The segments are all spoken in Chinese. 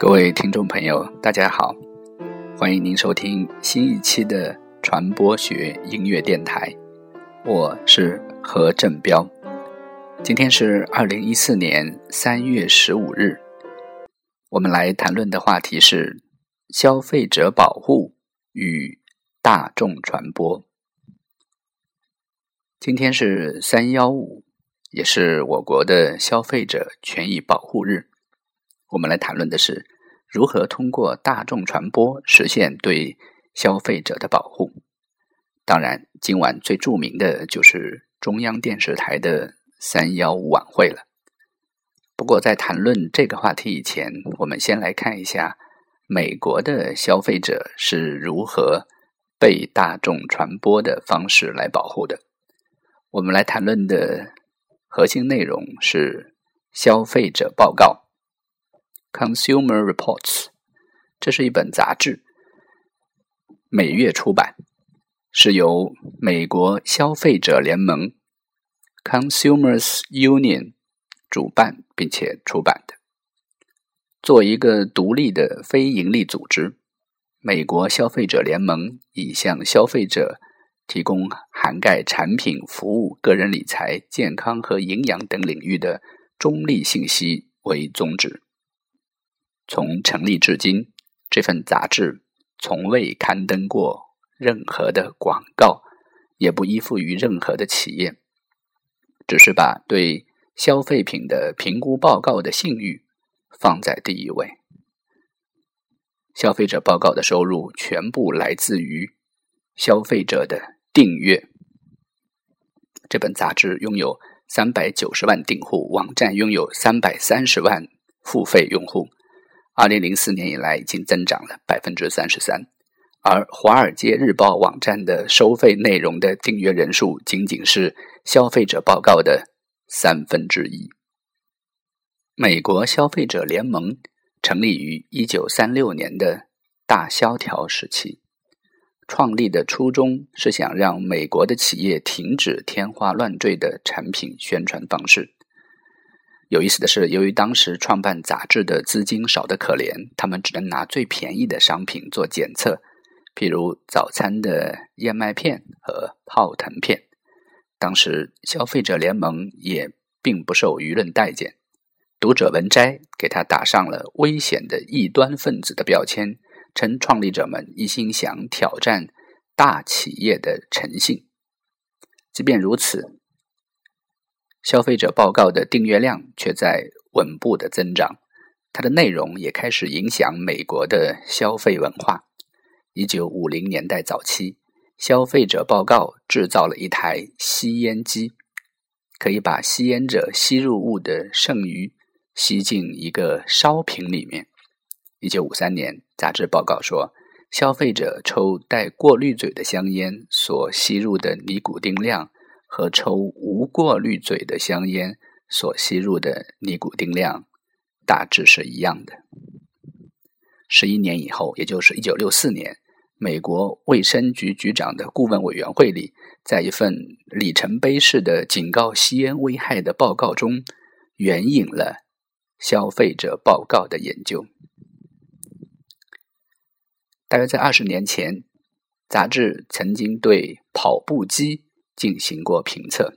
各位听众朋友，大家好，欢迎您收听新一期的传播学音乐电台，我是何振彪。今天是二零一四年三月十五日，我们来谈论的话题是消费者保护与大众传播。今天是三幺五，也是我国的消费者权益保护日。我们来谈论的是如何通过大众传播实现对消费者的保护。当然，今晚最著名的就是中央电视台的三幺五晚会了。不过，在谈论这个话题以前，我们先来看一下美国的消费者是如何被大众传播的方式来保护的。我们来谈论的核心内容是消费者报告。Consumer Reports，这是一本杂志，每月出版，是由美国消费者联盟 （Consumers Union） 主办并且出版的。作为一个独立的非营利组织，美国消费者联盟以向消费者提供涵盖产品、服务、个人理财、健康和营养等领域的中立信息为宗旨。从成立至今，这份杂志从未刊登过任何的广告，也不依附于任何的企业，只是把对消费品的评估报告的信誉放在第一位。消费者报告的收入全部来自于消费者的订阅。这本杂志拥有三百九十万订户，网站拥有三百三十万付费用户。二零零四年以来，已经增长了百分之三十三，而《华尔街日报》网站的收费内容的订阅人数仅仅是消费者报告的三分之一。美国消费者联盟成立于一九三六年的大萧条时期，创立的初衷是想让美国的企业停止天花乱坠的产品宣传方式。有意思的是，由于当时创办杂志的资金少得可怜，他们只能拿最便宜的商品做检测，譬如早餐的燕麦片和泡腾片。当时消费者联盟也并不受舆论待见，读者文摘给他打上了危险的异端分子的标签，称创立者们一心想挑战大企业的诚信。即便如此。消费者报告的订阅量却在稳步的增长，它的内容也开始影响美国的消费文化。一九五零年代早期，消费者报告制造了一台吸烟机，可以把吸烟者吸入物的剩余吸进一个烧瓶里面。一九五三年，杂志报告说，消费者抽带过滤嘴的香烟所吸入的尼古丁量。和抽无过滤嘴的香烟所吸入的尼古丁量大致是一样的。十一年以后，也就是一九六四年，美国卫生局局长的顾问委员会里，在一份里程碑式的警告吸烟危害的报告中，援引了消费者报告的研究。大约在二十年前，杂志曾经对跑步机。进行过评测，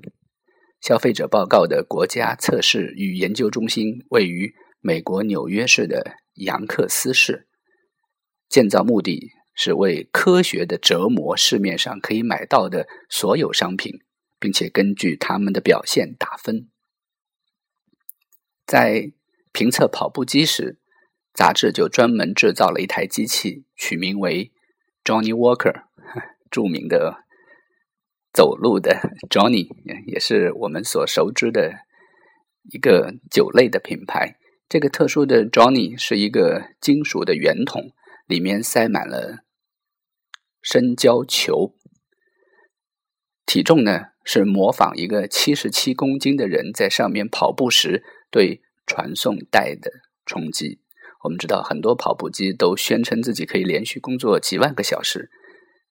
消费者报告的国家测试与研究中心位于美国纽约市的杨克斯市，建造目的是为科学的折磨市面上可以买到的所有商品，并且根据他们的表现打分。在评测跑步机时，杂志就专门制造了一台机器，取名为 Johnny Walker，著名的。走路的 Johnny 也是我们所熟知的一个酒类的品牌。这个特殊的 Johnny 是一个金属的圆筒，里面塞满了生胶球，体重呢是模仿一个七十七公斤的人在上面跑步时对传送带的冲击。我们知道很多跑步机都宣称自己可以连续工作几万个小时，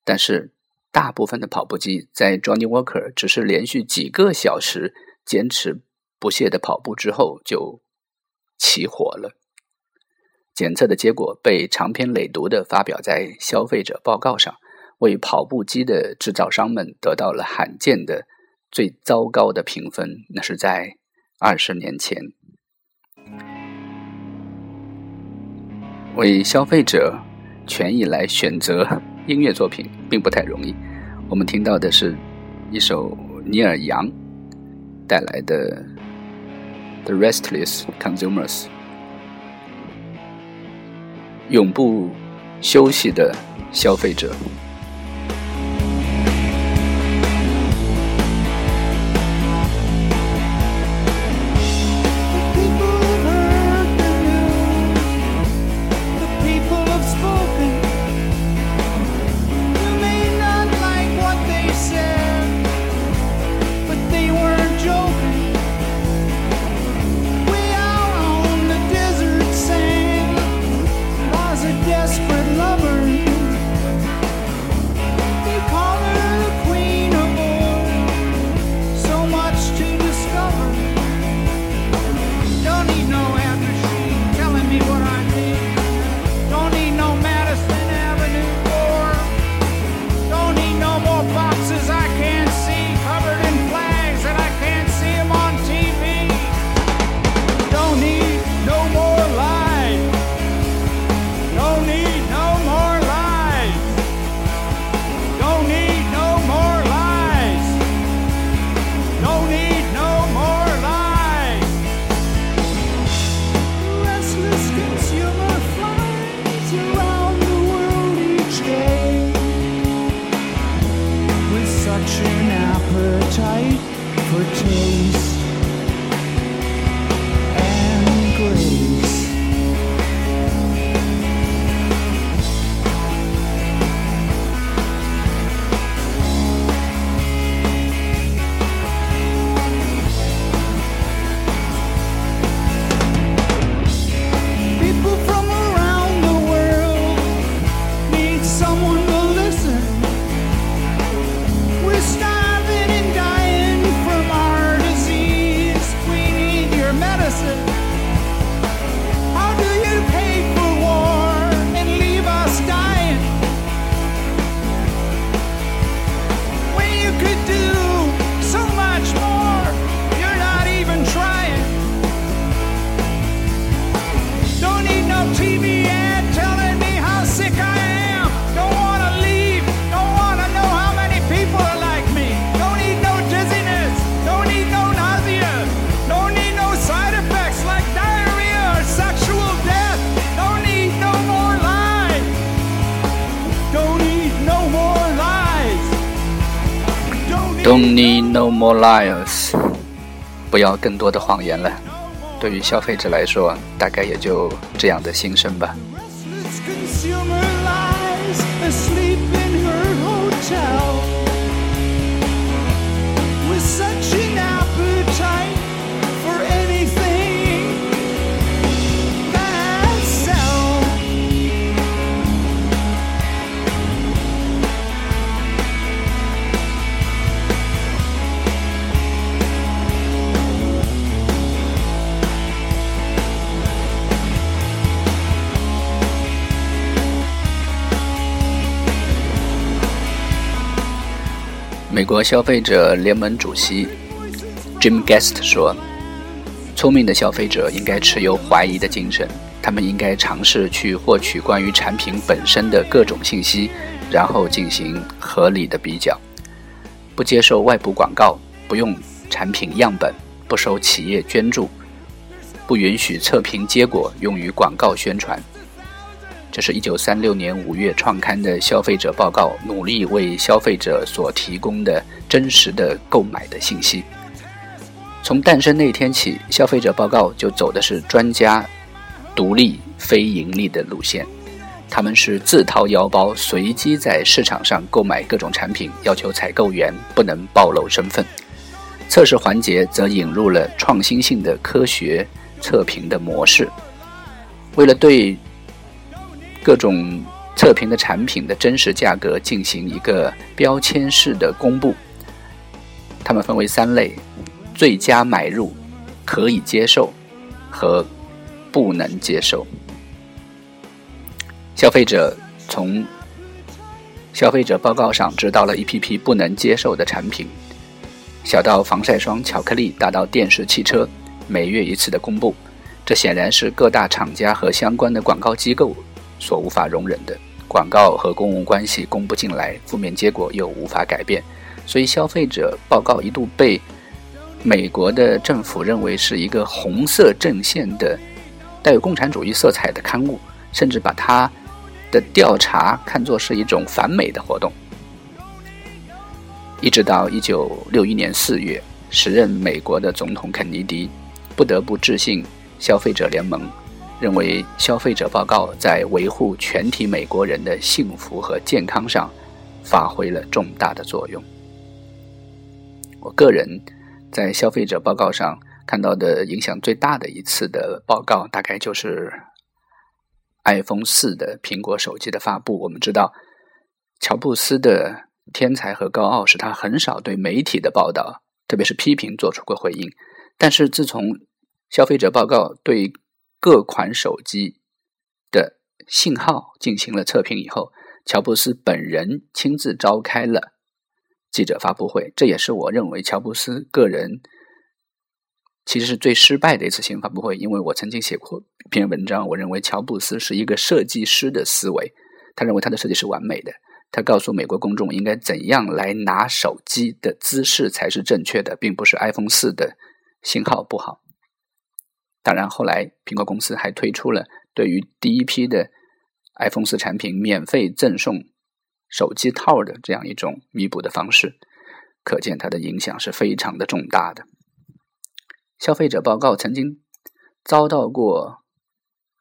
但是。大部分的跑步机在 Johnny Walker 只是连续几个小时坚持不懈的跑步之后就起火了。检测的结果被长篇累牍的发表在消费者报告上，为跑步机的制造商们得到了罕见的最糟糕的评分。那是在二十年前，为消费者权益来选择音乐作品并不太容易。我们听到的是一首尼尔·杨带来的《The Restless Consumers》。永不休息的消费者。More liars，不要更多的谎言了。对于消费者来说，大概也就这样的心声吧。美国消费者联盟主席 Jim Guest 说：“聪明的消费者应该持有怀疑的精神，他们应该尝试去获取关于产品本身的各种信息，然后进行合理的比较。不接受外部广告，不用产品样本，不收企业捐助，不允许测评结果用于广告宣传。”这是一九三六年五月创刊的消费者报告，努力为消费者所提供的真实的购买的信息。从诞生那天起，消费者报告就走的是专家、独立、非盈利的路线。他们是自掏腰包，随机在市场上购买各种产品，要求采购员不能暴露身份。测试环节则引入了创新性的科学测评的模式，为了对。各种测评的产品的真实价格进行一个标签式的公布，它们分为三类：最佳买入、可以接受和不能接受。消费者从消费者报告上知道了一批批不能接受的产品，小到防晒霜、巧克力，大到电视、汽车，每月一次的公布，这显然是各大厂家和相关的广告机构所无法容忍的。广告和公共关系公布进来，负面结果又无法改变，所以消费者报告一度被美国的政府认为是一个红色阵线的、带有共产主义色彩的刊物，甚至把它的调查看作是一种反美的活动。一直到一九六一年四月，时任美国的总统肯尼迪不得不致信消费者联盟。认为消费者报告在维护全体美国人的幸福和健康上发挥了重大的作用。我个人在消费者报告上看到的影响最大的一次的报告，大概就是 iPhone 四的苹果手机的发布。我们知道，乔布斯的天才和高傲使他很少对媒体的报道，特别是批评做出过回应。但是自从消费者报告对各款手机的信号进行了测评以后，乔布斯本人亲自召开了记者发布会。这也是我认为乔布斯个人其实是最失败的一次新闻发布会。因为我曾经写过一篇文章，我认为乔布斯是一个设计师的思维，他认为他的设计是完美的。他告诉美国公众应该怎样来拿手机的姿势才是正确的，并不是 iPhone 四的信号不好。当然，后来苹果公司还推出了对于第一批的 iPhone 四产品免费赠送手机套的这样一种弥补的方式，可见它的影响是非常的重大的。消费者报告曾经遭到过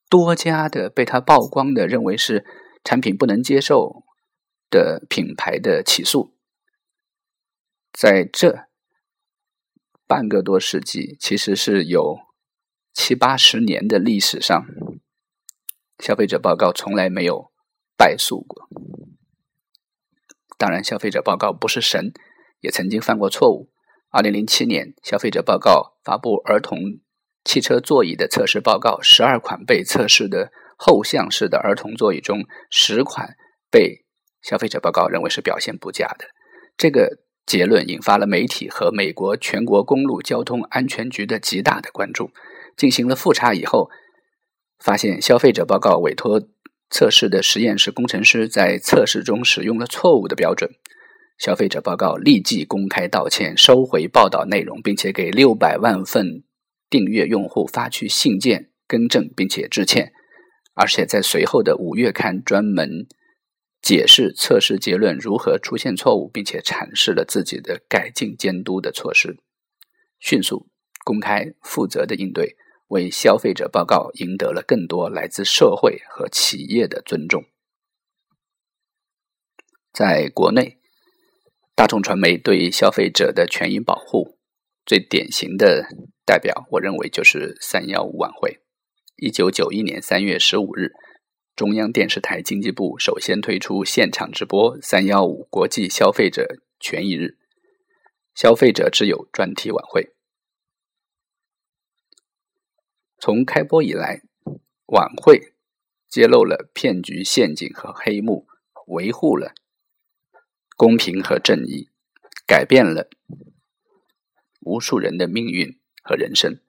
多家的被他曝光的认为是产品不能接受的品牌的起诉，在这半个多世纪，其实是有。七八十年的历史上，消费者报告从来没有败诉过。当然，消费者报告不是神，也曾经犯过错误。二零零七年，消费者报告发布儿童汽车座椅的测试报告，十二款被测试的后向式的儿童座椅中，十款被消费者报告认为是表现不佳的。这个结论引发了媒体和美国全国公路交通安全局的极大的关注。进行了复查以后，发现消费者报告委托测试的实验室工程师在测试中使用了错误的标准。消费者报告立即公开道歉，收回报道内容，并且给六百万份订阅用户发去信件更正并且致歉。而且在随后的五月刊专门解释测试结论如何出现错误，并且阐释了自己的改进监督的措施，迅速公开负责的应对。为消费者报告赢得了更多来自社会和企业的尊重。在国内，大众传媒对消费者的权益保护最典型的代表，我认为就是“三幺五”晚会。一九九一年三月十五日，中央电视台经济部首先推出现场直播“三幺五”国际消费者权益日消费者之友专题晚会。从开播以来，晚会揭露了骗局陷阱和黑幕，维护了公平和正义，改变了无数人的命运和人生。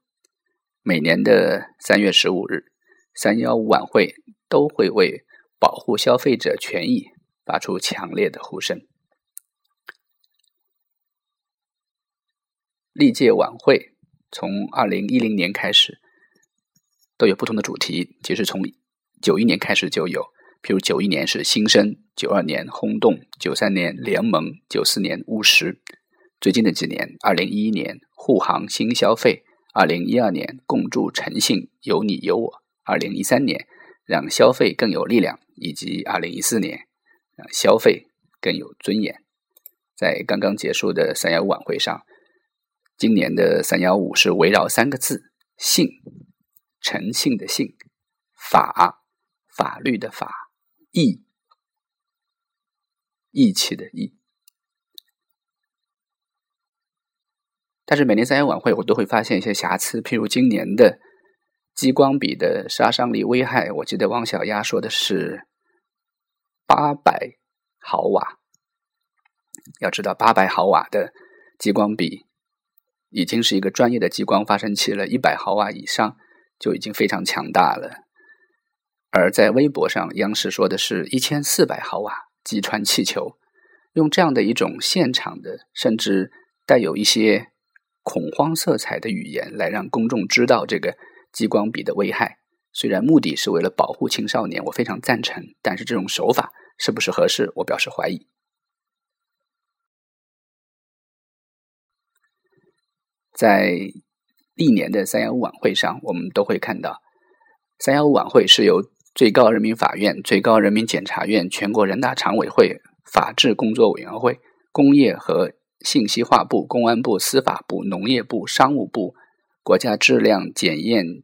每年的三月十五日，三幺五晚会都会为保护消费者权益发出强烈的呼声。历届晚会从二零一零年开始。都有不同的主题，其实从九一年开始就有，譬如九一年是新生，九二年轰动，九三年联盟，九四年务实，最近的几年，二零一一年护航新消费，二零一二年共筑诚信，有你有我，二零一三年让消费更有力量，以及二零一四年让消费更有尊严。在刚刚结束的三幺五晚会上，今年的三幺五是围绕三个字：信。诚信的信，法法律的法，义义气的义。但是每年三幺晚会，我都会发现一些瑕疵，譬如今年的激光笔的杀伤力危害，我记得汪小丫说的是八百毫瓦。要知道，八百毫瓦的激光笔已经是一个专业的激光发生器了，一百毫瓦以上就已经非常强大了。而在微博上，央视说的是一千四百毫瓦击穿气球，用这样的一种现场的，甚至带有一些恐慌色彩的语言来让公众知道这个激光笔的危害。虽然目的是为了保护青少年，我非常赞成，但是这种手法是不是合适，我表示怀疑。在历年的三幺五晚会上，我们都会看到，三幺五晚会是由最高人民法院、最高人民检察院、全国人大常委会、法制工作委员会、工业和信息化部、公安部、司法部、农业部、商务部、国家质量检验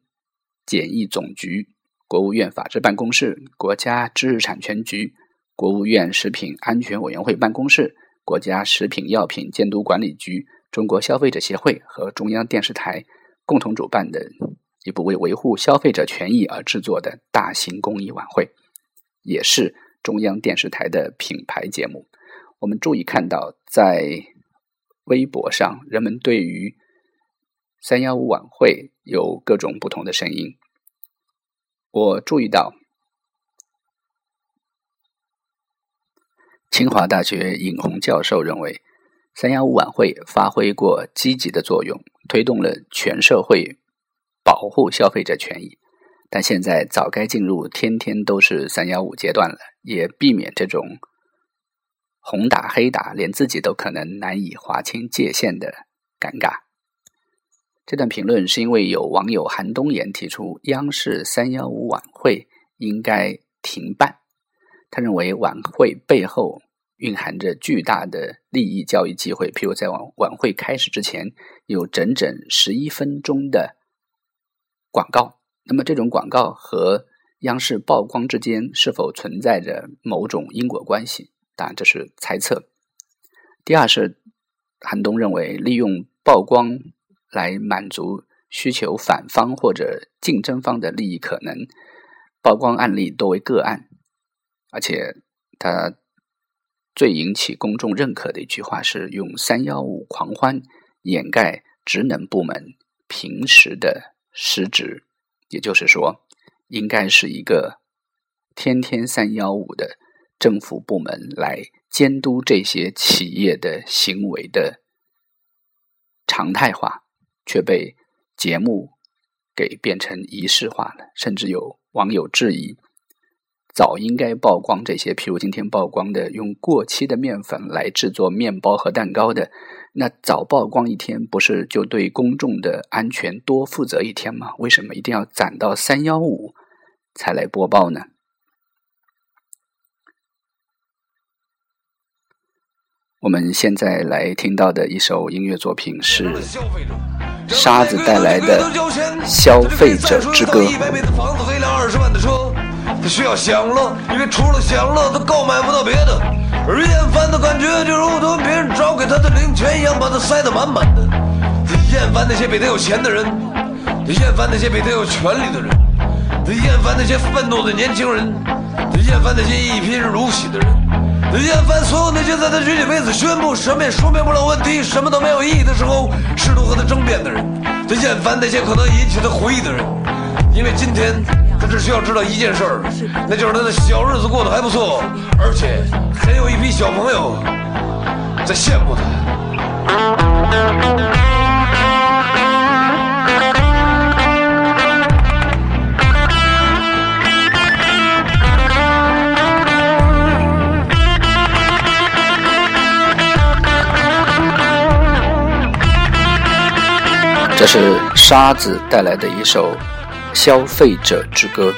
检疫总局、国务院法制办公室、国家知识产权局、国务院食品安全委员会办公室、国家食品药品监督管理局。中国消费者协会和中央电视台共同主办的一部为维护消费者权益而制作的大型公益晚会，也是中央电视台的品牌节目。我们注意看到，在微博上，人们对于三幺五晚会有各种不同的声音。我注意到，清华大学尹红教授认为。三幺五晚会发挥过积极的作用，推动了全社会保护消费者权益。但现在早该进入天天都是三幺五阶段了，也避免这种红打黑打，连自己都可能难以划清界限的尴尬。这段评论是因为有网友韩东岩提出，央视三幺五晚会应该停办。他认为晚会背后。蕴含着巨大的利益交易机会。譬如在晚晚会开始之前，有整整十一分钟的广告。那么，这种广告和央视曝光之间是否存在着某种因果关系？当然，这是猜测。第二是，韩东认为，利用曝光来满足需求反方或者竞争方的利益可能。曝光案例多为个案，而且他。最引起公众认可的一句话是用“三幺五狂欢”掩盖职能部门平时的失职，也就是说，应该是一个天天“三幺五”的政府部门来监督这些企业的行为的常态化，却被节目给变成仪式化了，甚至有网友质疑。早应该曝光这些，譬如今天曝光的用过期的面粉来制作面包和蛋糕的，那早曝光一天，不是就对公众的安全多负责一天吗？为什么一定要攒到三幺五才来播报呢？我们现在来听到的一首音乐作品是沙子带来的《消费者之歌》。需要享乐，因为除了享乐，他购买不到别的。而厌烦的感觉，就如同别人找给他的零钱一样，把他塞得满满的。他厌烦那些比他有钱的人，他厌烦那些比他有权利的人，他厌烦那些愤怒的年轻人，他厌烦那些一贫如洗的人，他厌烦所有那些在他举起杯子宣布什么也说明不了问题、什么都没有意义的时候试图和他争辩的人，他厌烦那些可能引起他回忆的人，因为今天。他只需要知道一件事儿，那就是他的小日子过得还不错，而且还有一批小朋友在羡慕他。这是沙子带来的一首。消费者之歌。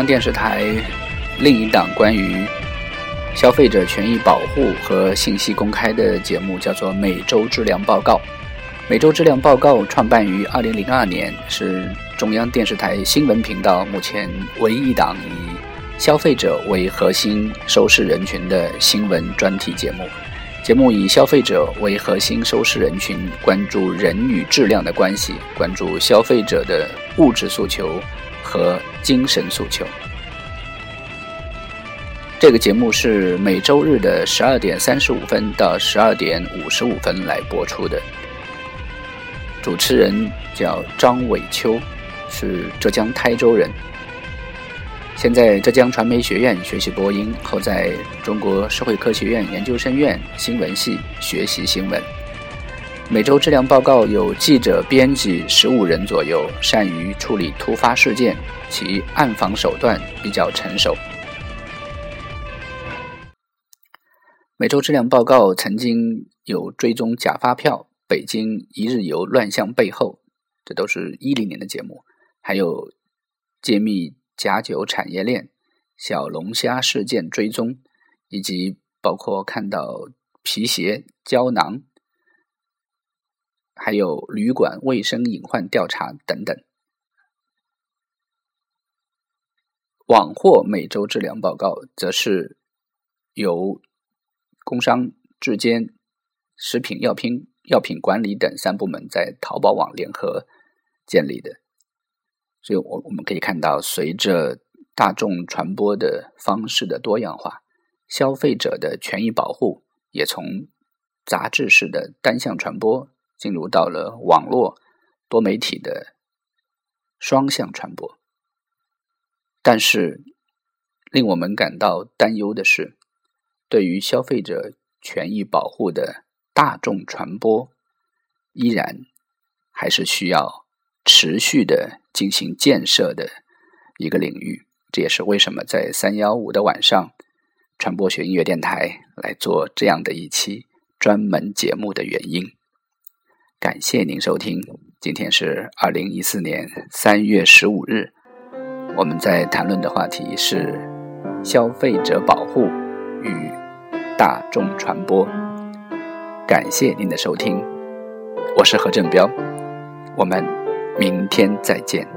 央电视台另一档关于消费者权益保护和信息公开的节目叫做《每周质量报告》。《每周质量报告》创办于2002年，是中央电视台新闻频道目前唯一一档以消费者为核心收视人群的新闻专题节目。节目以消费者为核心收视人群，关注人与质量的关系，关注消费者的物质诉求。和精神诉求。这个节目是每周日的十二点三十五分到十二点五十五分来播出的。主持人叫张伟秋，是浙江台州人，现在浙江传媒学院学习播音，后在中国社会科学院研究生院新闻系学习新闻。每周质量报告有记者、编辑十五人左右，善于处理突发事件，其暗访手段比较成熟。每周质量报告曾经有追踪假发票、北京一日游乱象背后，这都是一零年的节目，还有揭秘假酒产业链、小龙虾事件追踪，以及包括看到皮鞋、胶囊。还有旅馆卫生隐患调查等等。网货每周质量报告，则是由工商、质监、食品药品药品管理等三部门在淘宝网联合建立的。所以，我我们可以看到，随着大众传播的方式的多样化，消费者的权益保护也从杂志式的单向传播。进入到了网络多媒体的双向传播，但是令我们感到担忧的是，对于消费者权益保护的大众传播，依然还是需要持续的进行建设的一个领域。这也是为什么在三幺五的晚上，传播学音乐电台来做这样的一期专门节目的原因。感谢您收听，今天是二零一四年三月十五日，我们在谈论的话题是消费者保护与大众传播。感谢您的收听，我是何正彪，我们明天再见。